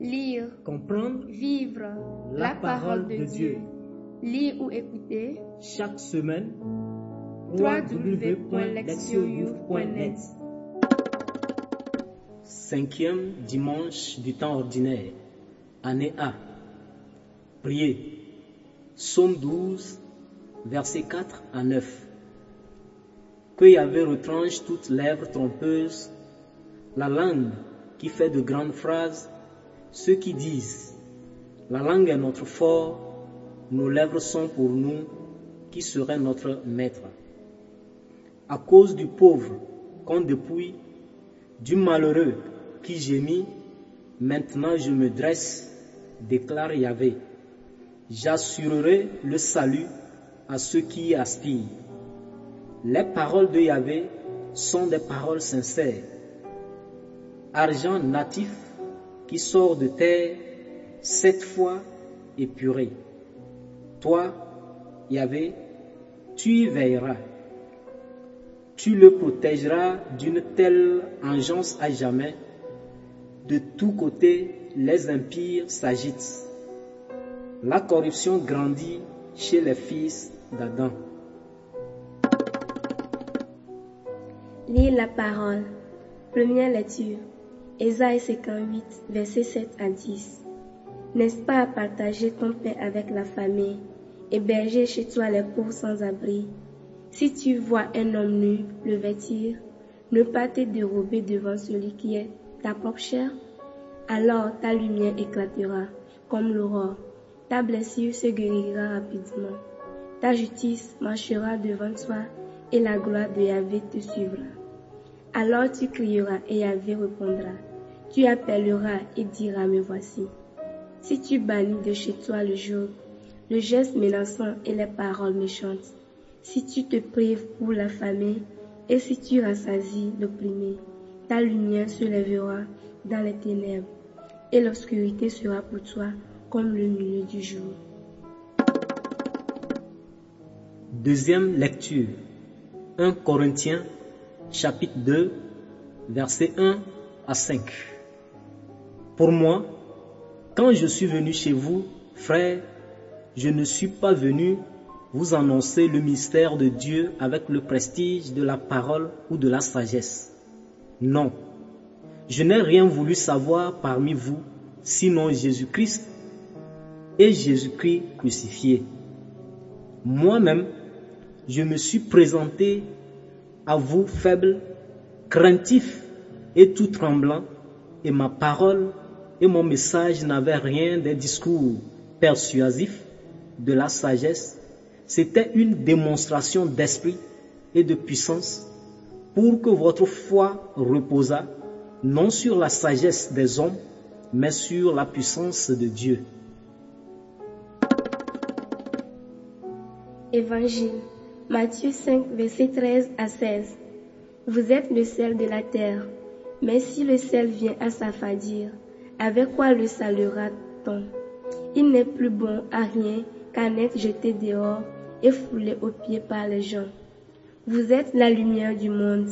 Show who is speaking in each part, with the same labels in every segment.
Speaker 1: Lire,
Speaker 2: comprendre,
Speaker 1: vivre la parole de Dieu. Lire ou écouter
Speaker 2: chaque semaine
Speaker 1: www.lectionyouf.net
Speaker 2: Cinquième dimanche du temps ordinaire, année A. Priez. Psaume 12, versets 4 à 9. Que Yahvé retranche toutes lèvres trompeuses, la langue qui fait de grandes phrases, ceux qui disent La langue est notre fort, nos lèvres sont pour nous, qui serait notre maître. À cause du pauvre qu'on dépouille, du malheureux qui gémit, maintenant je me dresse, déclare Yahvé. J'assurerai le salut à ceux qui y aspirent. Les paroles de Yahvé sont des paroles sincères. Argent natif qui sort de terre, cette fois épuré. Toi, Yahvé, tu y veilleras. Tu le protégeras d'une telle engeance à jamais. De tous côtés, les impies s'agitent. La corruption grandit chez les fils d'Adam.
Speaker 3: Lire la parole. Première lecture. Ésaïe 58, versets 7 à 10. N'est-ce pas à partager ton pain avec la famille, héberger chez toi les pauvres sans abri? Si tu vois un homme nu le vêtir, ne pas te dérober devant celui qui est ta propre chair, alors ta lumière éclatera comme l'aurore, ta blessure se guérira rapidement, ta justice marchera devant toi et la gloire de Yahvé te suivra. Alors tu crieras et Yahvé répondra. Tu appelleras et diras, me voici. Si tu bannis de chez toi le jour, le geste menaçant et les paroles méchantes, si tu te prives pour la et si tu rassasies l'opprimé, ta lumière se lèvera dans les ténèbres et l'obscurité sera pour toi comme le milieu du jour.
Speaker 2: Deuxième lecture. 1 Corinthiens chapitre 2 versets 1 à 5. Pour moi, quand je suis venu chez vous, frères, je ne suis pas venu vous annoncer le mystère de Dieu avec le prestige de la parole ou de la sagesse. Non, je n'ai rien voulu savoir parmi vous, sinon Jésus-Christ et Jésus-Christ crucifié. Moi-même, je me suis présenté à vous faible, craintif et tout tremblant, et ma parole et mon message n'avaient rien des discours persuasifs, de la sagesse, c'était une démonstration d'esprit et de puissance pour que votre foi reposât non sur la sagesse des hommes, mais sur la puissance de Dieu.
Speaker 3: Évangile, Matthieu 5, verset 13 à 16. Vous êtes le sel de la terre, mais si le sel vient à s'affadir, avec quoi le salera-t-on Il n'est plus bon à rien qu'à être jeté dehors et foulé aux pieds par les gens. Vous êtes la lumière du monde.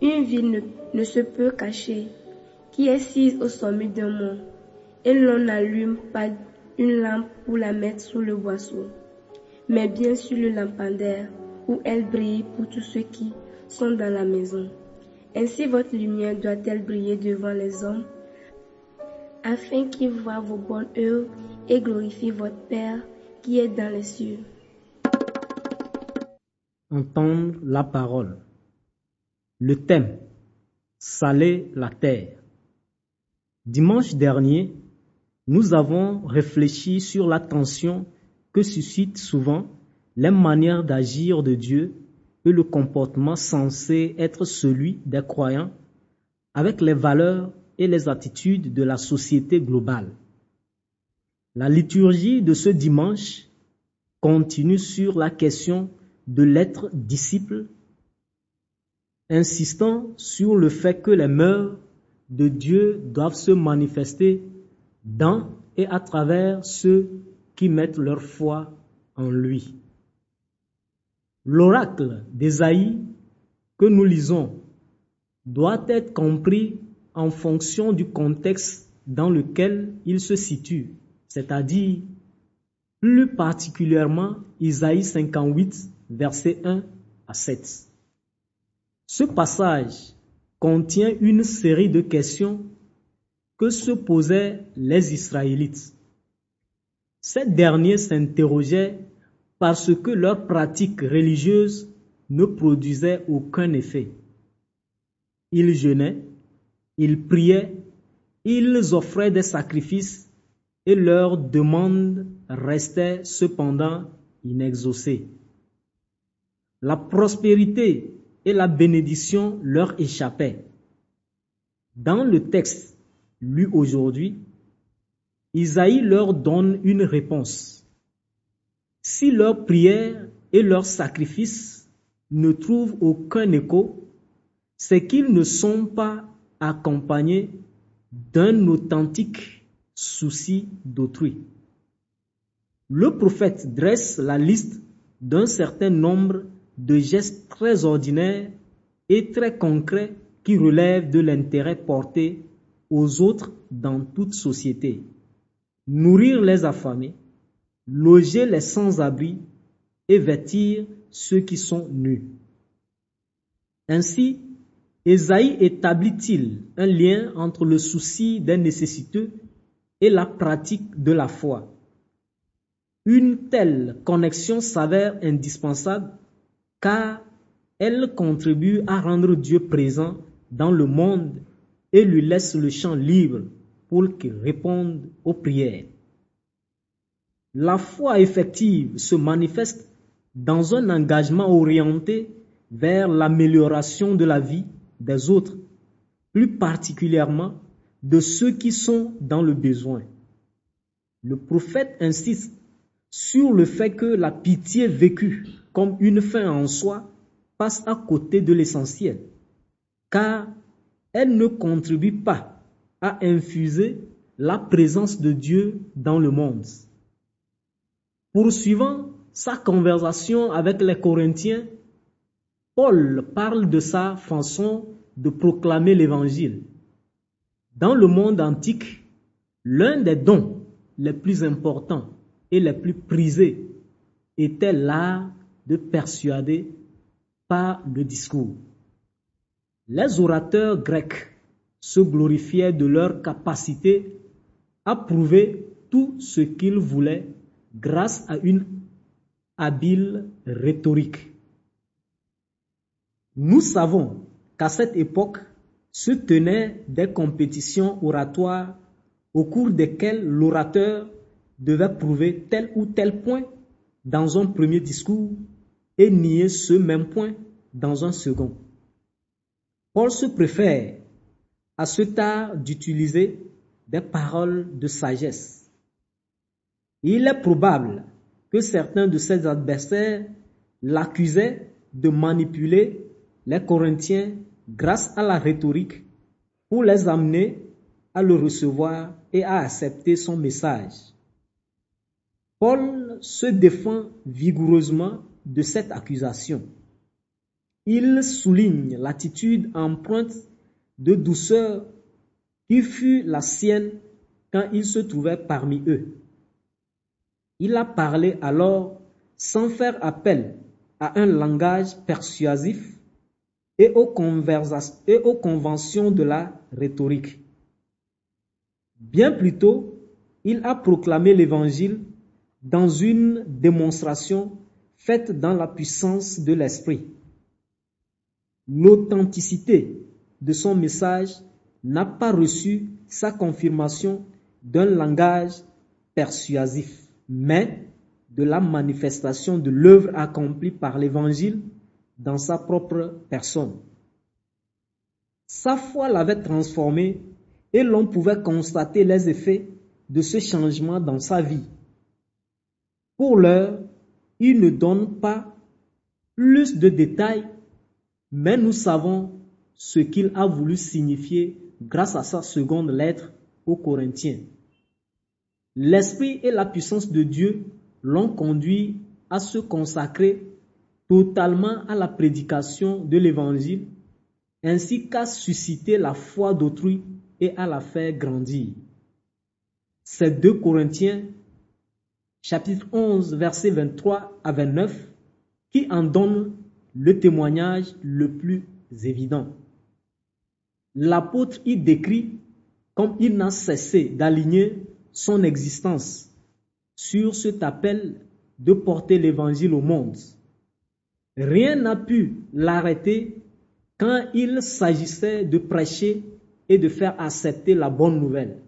Speaker 3: Une ville ne, ne se peut cacher, qui est sise au sommet d'un mont, et l'on n'allume pas une lampe pour la mettre sous le boisseau, mais bien sur le lampadaire, où elle brille pour tous ceux qui sont dans la maison. Ainsi votre lumière doit-elle briller devant les hommes, afin qu'ils voient vos bonnes œuvres et glorifient votre Père qui est dans les cieux.
Speaker 2: Entendre la parole. Le thème Saler la terre. Dimanche dernier, nous avons réfléchi sur la tension que suscitent souvent les manières d'agir de Dieu et le comportement censé être celui des croyants avec les valeurs et les attitudes de la société globale. La liturgie de ce dimanche continue sur la question de l'être disciple, insistant sur le fait que les mœurs de Dieu doivent se manifester dans et à travers ceux qui mettent leur foi en lui. L'oracle d'Ésaïe que nous lisons doit être compris en fonction du contexte dans lequel il se situe, c'est-à-dire plus particulièrement Isaïe 58, versets 1 à 7. Ce passage contient une série de questions que se posaient les Israélites. Ces derniers s'interrogeaient parce que leurs pratiques religieuses ne produisaient aucun effet. Ils jeûnaient, ils priaient, ils offraient des sacrifices et leurs demandes restaient cependant inexaucées. La prospérité et la bénédiction leur échappaient. Dans le texte lu aujourd'hui, Isaïe leur donne une réponse. Si leurs prières et leurs sacrifices ne trouvent aucun écho, c'est qu'ils ne sont pas accompagnés d'un authentique souci d'autrui. Le prophète dresse la liste d'un certain nombre de gestes très ordinaires et très concrets qui relèvent de l'intérêt porté aux autres dans toute société. Nourrir les affamés, loger les sans-abri et vêtir ceux qui sont nus. Ainsi, Esaïe établit-il un lien entre le souci des nécessiteux et la pratique de la foi? Une telle connexion s'avère indispensable car elle contribue à rendre Dieu présent dans le monde et lui laisse le champ libre pour qu'il réponde aux prières. La foi effective se manifeste dans un engagement orienté vers l'amélioration de la vie des autres, plus particulièrement de ceux qui sont dans le besoin. Le prophète insiste sur le fait que la pitié vécue comme une fin en soi passe à côté de l'essentiel, car elle ne contribue pas à infuser la présence de Dieu dans le monde. Poursuivant sa conversation avec les Corinthiens, Paul parle de sa façon de proclamer l'Évangile. Dans le monde antique, l'un des dons les plus importants et les plus prisés était l'art de persuader par le discours. Les orateurs grecs se glorifiaient de leur capacité à prouver tout ce qu'ils voulaient grâce à une habile rhétorique. Nous savons qu'à cette époque se tenaient des compétitions oratoires au cours desquelles l'orateur devait prouver tel ou tel point dans un premier discours et nier ce même point dans un second. Paul se préfère à ce tard d'utiliser des paroles de sagesse. Il est probable que certains de ses adversaires l'accusaient de manipuler les Corinthiens grâce à la rhétorique pour les amener à le recevoir et à accepter son message. Paul se défend vigoureusement de cette accusation. Il souligne l'attitude empreinte de douceur qui fut la sienne quand il se trouvait parmi eux. Il a parlé alors sans faire appel à un langage persuasif et aux, conventions de la rhétorique. Bien plutôt, il a proclamé l'Évangile dans une démonstration faite dans la puissance de l'Esprit. L'authenticité de son message n'a pas reçu sa confirmation d'un langage persuasif, mais de la manifestation de l'œuvre accomplie par l'Évangile dans sa propre personne. Sa foi l'avait transformé et l'on pouvait constater les effets de ce changement dans sa vie. Pour l'heure, il ne donne pas plus de détails, mais nous savons ce qu'il a voulu signifier grâce à sa seconde lettre aux Corinthiens. L'Esprit et la puissance de Dieu l'ont conduit à se consacrer totalement à la prédication de l'Évangile, ainsi qu'à susciter la foi d'autrui et à la faire grandir. C'est 2 Corinthiens chapitre 11 versets 23 à 29 qui en donne le témoignage le plus évident. L'apôtre y décrit comme il n'a cessé d'aligner son existence sur cet appel de porter l'évangile au monde. Rien n'a pu l'arrêter quand il s'agissait de prêcher et de faire accepter la bonne nouvelle.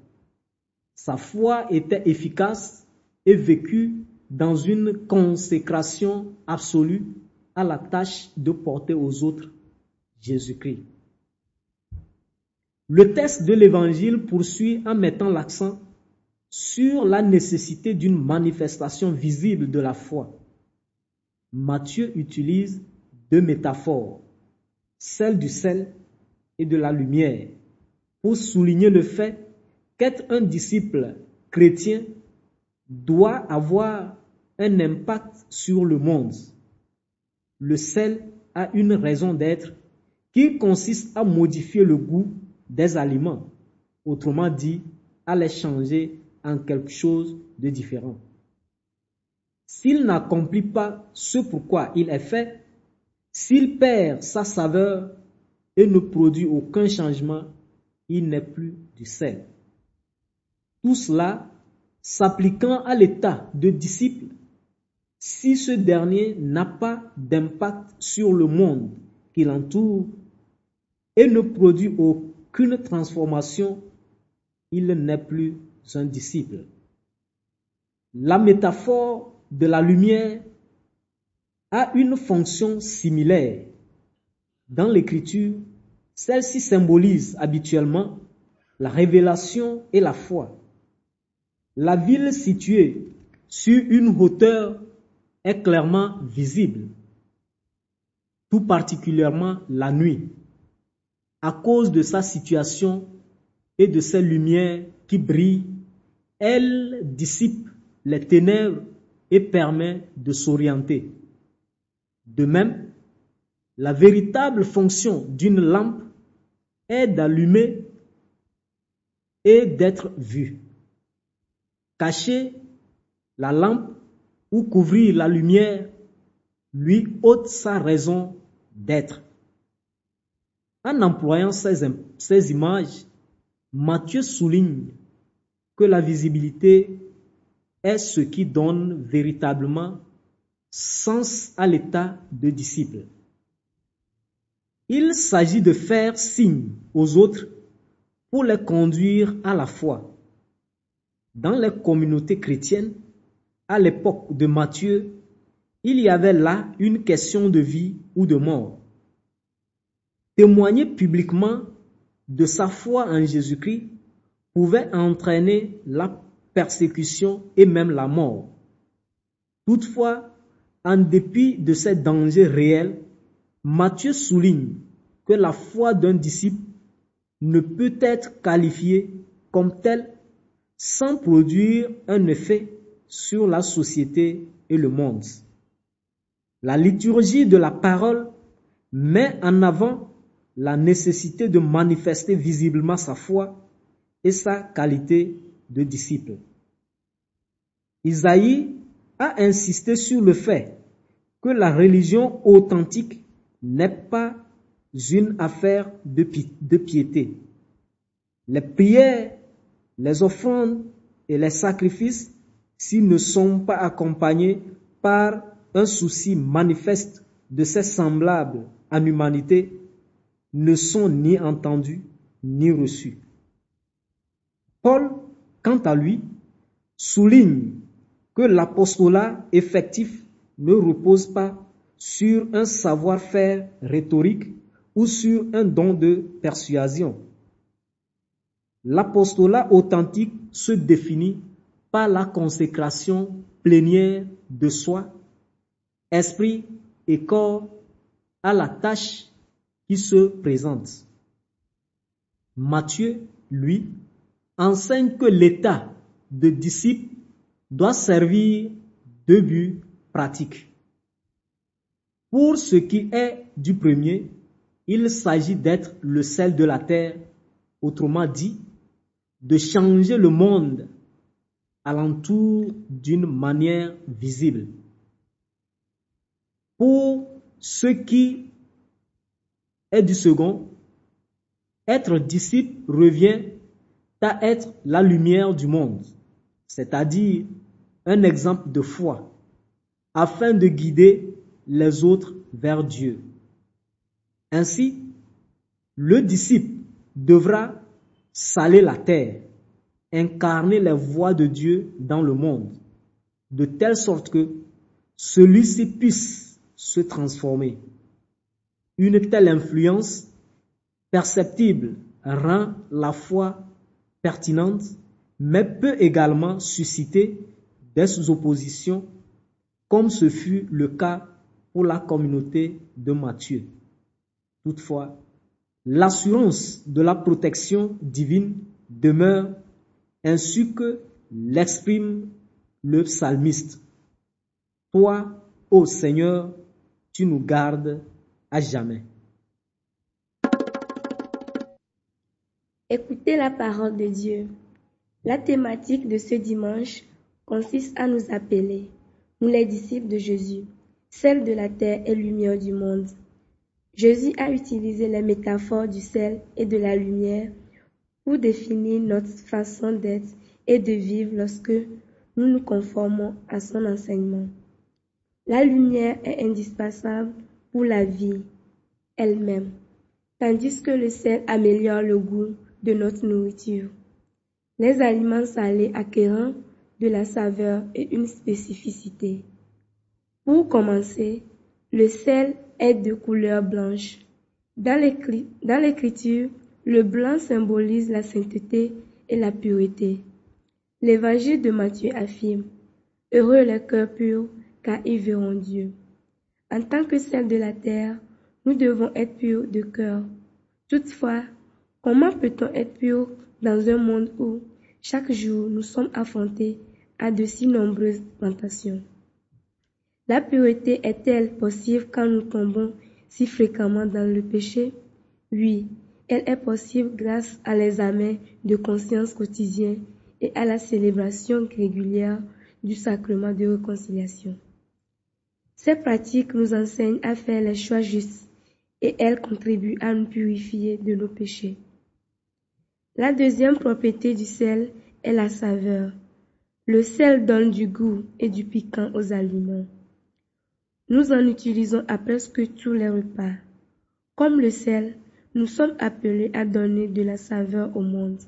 Speaker 2: Sa foi était efficace et vécue dans une consécration absolue à la tâche de porter aux autres Jésus-Christ. Le texte de l'Évangile poursuit en mettant l'accent sur la nécessité d'une manifestation visible de la foi. Matthieu utilise deux métaphores, celle du sel et de la lumière, pour souligner le fait qu'être un disciple chrétien doit avoir un impact sur le monde. Le sel a une raison d'être qui consiste à modifier le goût des aliments, autrement dit, à les changer en quelque chose de différent. S'il n'accomplit pas ce pourquoi il est fait, s'il perd sa saveur et ne produit aucun changement, il n'est plus du sel. Tout cela s'appliquant à l'état de disciple, si ce dernier n'a pas d'impact sur le monde qui l'entoure et ne produit aucune transformation, il n'est plus un disciple. La métaphore de la lumière a une fonction similaire. Dans l'écriture, celle-ci symbolise habituellement la révélation et la foi. La ville située sur une hauteur est clairement visible, tout particulièrement la nuit, à cause de sa situation et de ses lumières qui brillent, elle dissipe les ténèbres et permet de s'orienter. De même, la véritable fonction d'une lampe est d'allumer et d'être vue. Cacher la lampe ou couvrir la lumière lui ôte sa raison d'être. En employant ces, images, Matthieu souligne que la visibilité est ce qui donne véritablement sens à l'état de disciple. Il s'agit de faire signe aux autres pour les conduire à la foi dans les communautés chrétiennes, à l'époque de Matthieu, il y avait là une question de vie ou de mort. Témoigner publiquement de sa foi en Jésus-Christ pouvait entraîner la persécution et même la mort. Toutefois, en dépit de ces dangers réels, Matthieu souligne que la foi d'un disciple ne peut être qualifiée comme telle sans produire un effet sur la société et le monde. La liturgie de la parole met en avant la nécessité de manifester visiblement sa foi et sa qualité de disciple. Isaïe a insisté sur le fait que la religion authentique n'est pas une affaire de, piété. Les prières les offrandes et les sacrifices, s'ils ne sont pas accompagnés par un souci manifeste de ses semblables en humanité, ne sont ni entendus ni reçus. Paul, quant à lui, souligne que l'apostolat effectif ne repose pas sur un savoir-faire rhétorique ou sur un don de persuasion. L'apostolat authentique se définit par la consécration plénière de soi, esprit et corps à la tâche qui se présente. Matthieu, lui, enseigne que l'état de disciple doit servir deux buts pratiques. Pour ce qui est du premier, Il s'agit d'être le sel de la terre, autrement dit, de changer le monde alentour d'une manière visible. Pour ceux qui est du second, être disciple revient à être la lumière du monde, c'est-à-dire un exemple de foi, afin de guider les autres vers Dieu. Ainsi, le disciple devra saler la terre, incarner les voies de Dieu dans le monde, de telle sorte que celui-ci puisse se transformer. Une telle influence perceptible rend la foi pertinente, mais peut également susciter des oppositions, comme ce fut le cas pour la communauté de Matthieu. Toutefois, l'assurance de la protection divine demeure ainsi que l'exprime le psalmiste. Toi, ô Seigneur, tu nous gardes à jamais.
Speaker 3: Écoutez la parole de Dieu. La thématique de ce dimanche consiste à nous appeler, nous les disciples de Jésus, celle de la terre et lumière du monde. Jésus a utilisé les métaphores du sel et de la lumière pour définir notre façon d'être et de vivre lorsque nous nous conformons à son enseignement. La lumière est indispensable pour la vie elle-même, tandis que le sel améliore le goût de notre nourriture. Les aliments salés acquérant de la saveur et une spécificité. Pour commencer, le sel est de couleur blanche. Dans l'écriture, le blanc symbolise la sainteté et la pureté. L'évangile de Matthieu affirme Heureux les cœurs purs, car ils verront Dieu. En tant que sel de la terre, nous devons être purs de cœur. Toutefois, comment peut-on être pur dans un monde où, chaque jour, nous sommes affrontés à de si nombreuses tentations la pureté est-elle possible quand nous tombons si fréquemment dans le péché? Oui, elle est possible grâce à l'examen de conscience quotidien et à la célébration régulière du sacrement de réconciliation. Ces pratiques nous enseignent à faire les choix justes et elles contribuent à nous purifier de nos péchés. La deuxième propriété du sel est la saveur. Le sel donne du goût et du piquant aux aliments. Nous en utilisons à presque tous les repas. Comme le sel, nous sommes appelés à donner de la saveur au monde.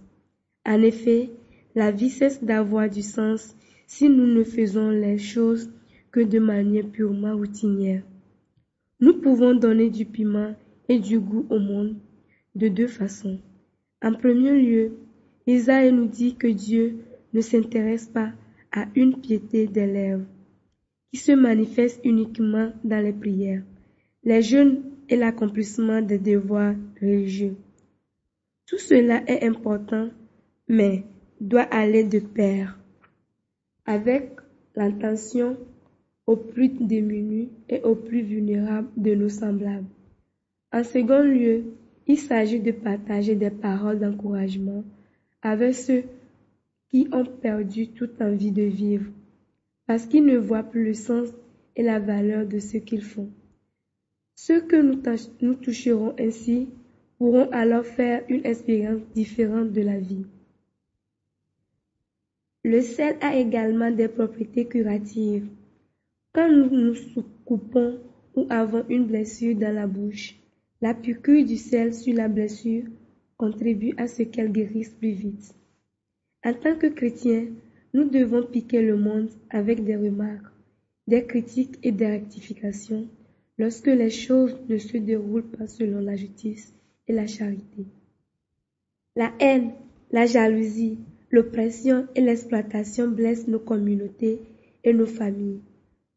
Speaker 3: En effet, la vie cesse d'avoir du sens si nous ne faisons les choses que de manière purement routinière. Nous pouvons donner du piment et du goût au monde de deux façons. En premier lieu, Isaïe nous dit que Dieu ne s'intéresse pas à une piété des lèvres, qui se manifeste uniquement dans les prières, les jeûnes et l'accomplissement des devoirs religieux. Tout cela est important, mais doit aller de pair avec l'intention aux plus démunis et aux plus vulnérables de nos semblables. En second lieu, il s'agit de partager des paroles d'encouragement avec ceux qui ont perdu toute envie de vivre parce qu'ils ne voient plus le sens et la valeur de ce qu'ils font. Ceux que nous, toucherons ainsi pourront alors faire une expérience différente de la vie. Le sel a également des propriétés curatives. Quand nous nous coupons ou avons une blessure dans la bouche, la piqûre du sel sur la blessure contribue à ce qu'elle guérisse plus vite. En tant que chrétien, nous devons piquer le monde avec des remarques, des critiques et des rectifications lorsque les choses ne se déroulent pas selon la justice et la charité. La haine, la jalousie, l'oppression et l'exploitation blessent nos communautés et nos familles.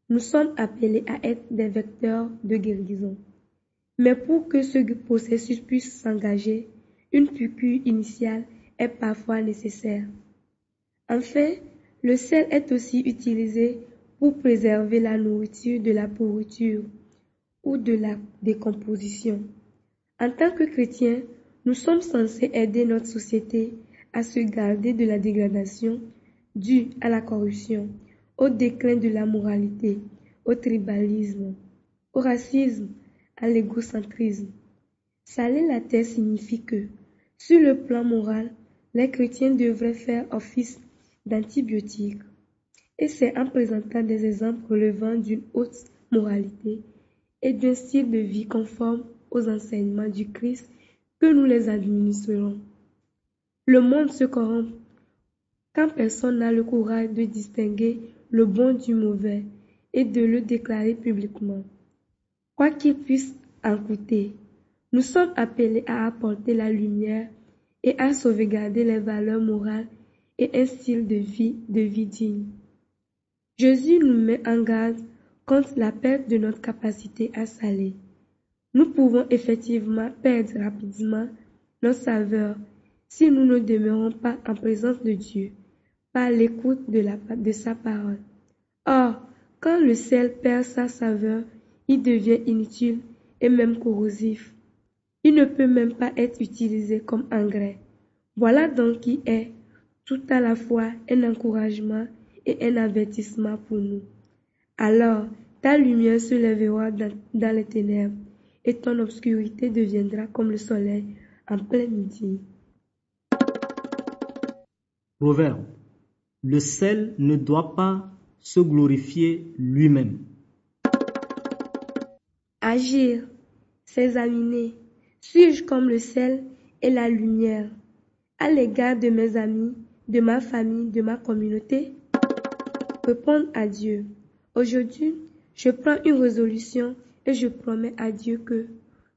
Speaker 3: Nous sommes appelés à être des vecteurs de guérison. Mais pour que ce processus puisse s'engager, une piqûre initiale est parfois nécessaire. Enfin, le sel est aussi utilisé pour préserver la nourriture de la pourriture ou de la décomposition. En tant que chrétiens, nous sommes censés aider notre société à se garder de la dégradation due à la corruption, au déclin de la moralité, au tribalisme, au racisme, à l'égocentrisme. Saler la terre signifie que, sur le plan moral, les chrétiens devraient faire office d'antibiotiques. Et c'est en présentant des exemples relevant d'une haute moralité et d'un style de vie conforme aux enseignements du Christ que nous les administrerons. Le monde se corrompt quand personne n'a le courage de distinguer le bon du mauvais et de le déclarer publiquement. Quoi qu'il puisse en coûter, nous sommes appelés à apporter la lumière et à sauvegarder les valeurs morales et un style de vie, de vie digne. Jésus nous met en garde contre la perte de notre capacité à saler. Nous pouvons effectivement perdre rapidement notre saveur si nous ne demeurons pas en présence de Dieu par l'écoute de, de sa parole. Or, quand le sel perd sa saveur, il devient inutile et même corrosif. Il ne peut même pas être utilisé comme engrais. Voilà donc qui est tout à la fois un encouragement et un avertissement pour nous. Alors, ta lumière se lèvera dans, dans les ténèbres et ton obscurité deviendra comme le soleil en plein midi.
Speaker 2: Proverbe. Le sel ne doit pas se glorifier lui-même.
Speaker 3: Agir, s'examiner. Suis-je comme le sel et la lumière à l'égard de mes amis, de ma famille, de ma communauté? Répondre à Dieu. Aujourd'hui, je prends une résolution et je promets à Dieu que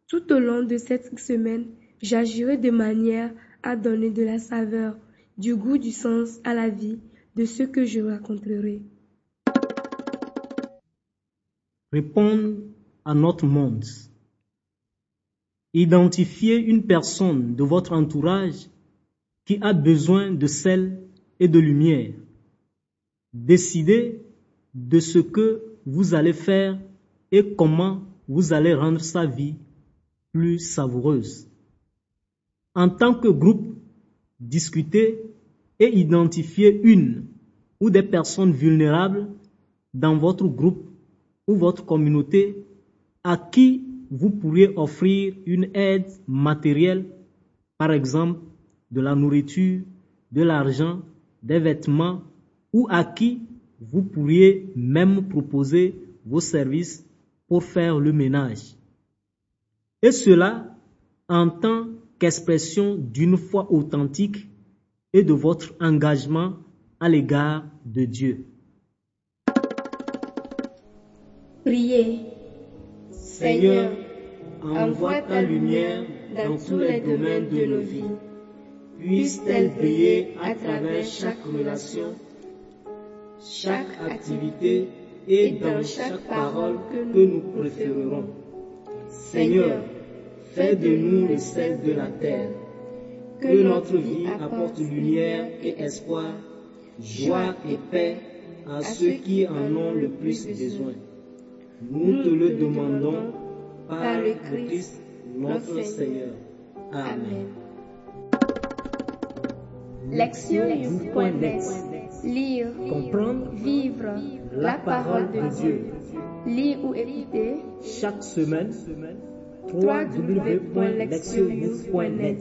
Speaker 3: tout au long de cette semaine, j'agirai de manière à donner de la saveur, du goût, du sens à la vie de ce que je raconterai.
Speaker 2: Répondre à notre monde. Identifiez une personne de votre entourage qui a besoin de sel et de lumière. Décidez de ce que vous allez faire et comment vous allez rendre sa vie plus savoureuse. En tant que groupe, discutez et identifiez une ou des personnes vulnérables dans votre groupe ou votre communauté à qui vous pourriez offrir une aide matérielle, par exemple de la nourriture, de l'argent, des vêtements, ou à qui vous pourriez même proposer vos services pour faire le ménage. Et cela en tant qu'expression d'une foi authentique et de votre engagement à l'égard de Dieu.
Speaker 1: Priez.
Speaker 2: Seigneur, envoie ta lumière dans tous les domaines de nos vies. Puisse-t-elle briller à travers chaque relation, chaque activité et dans chaque parole que nous préférerons. Seigneur, fais de nous le sel de la terre, que notre vie apporte lumière et espoir, joie et paix à ceux qui en ont le plus besoin. Nous te le demandons par le Christ notre Seigneur. Amen.
Speaker 1: Lectionnews.net Lire,
Speaker 2: Comprendre,
Speaker 1: vivre la parole de Dieu. Lire ou écouter
Speaker 2: chaque semaine
Speaker 1: www.lectionnews.net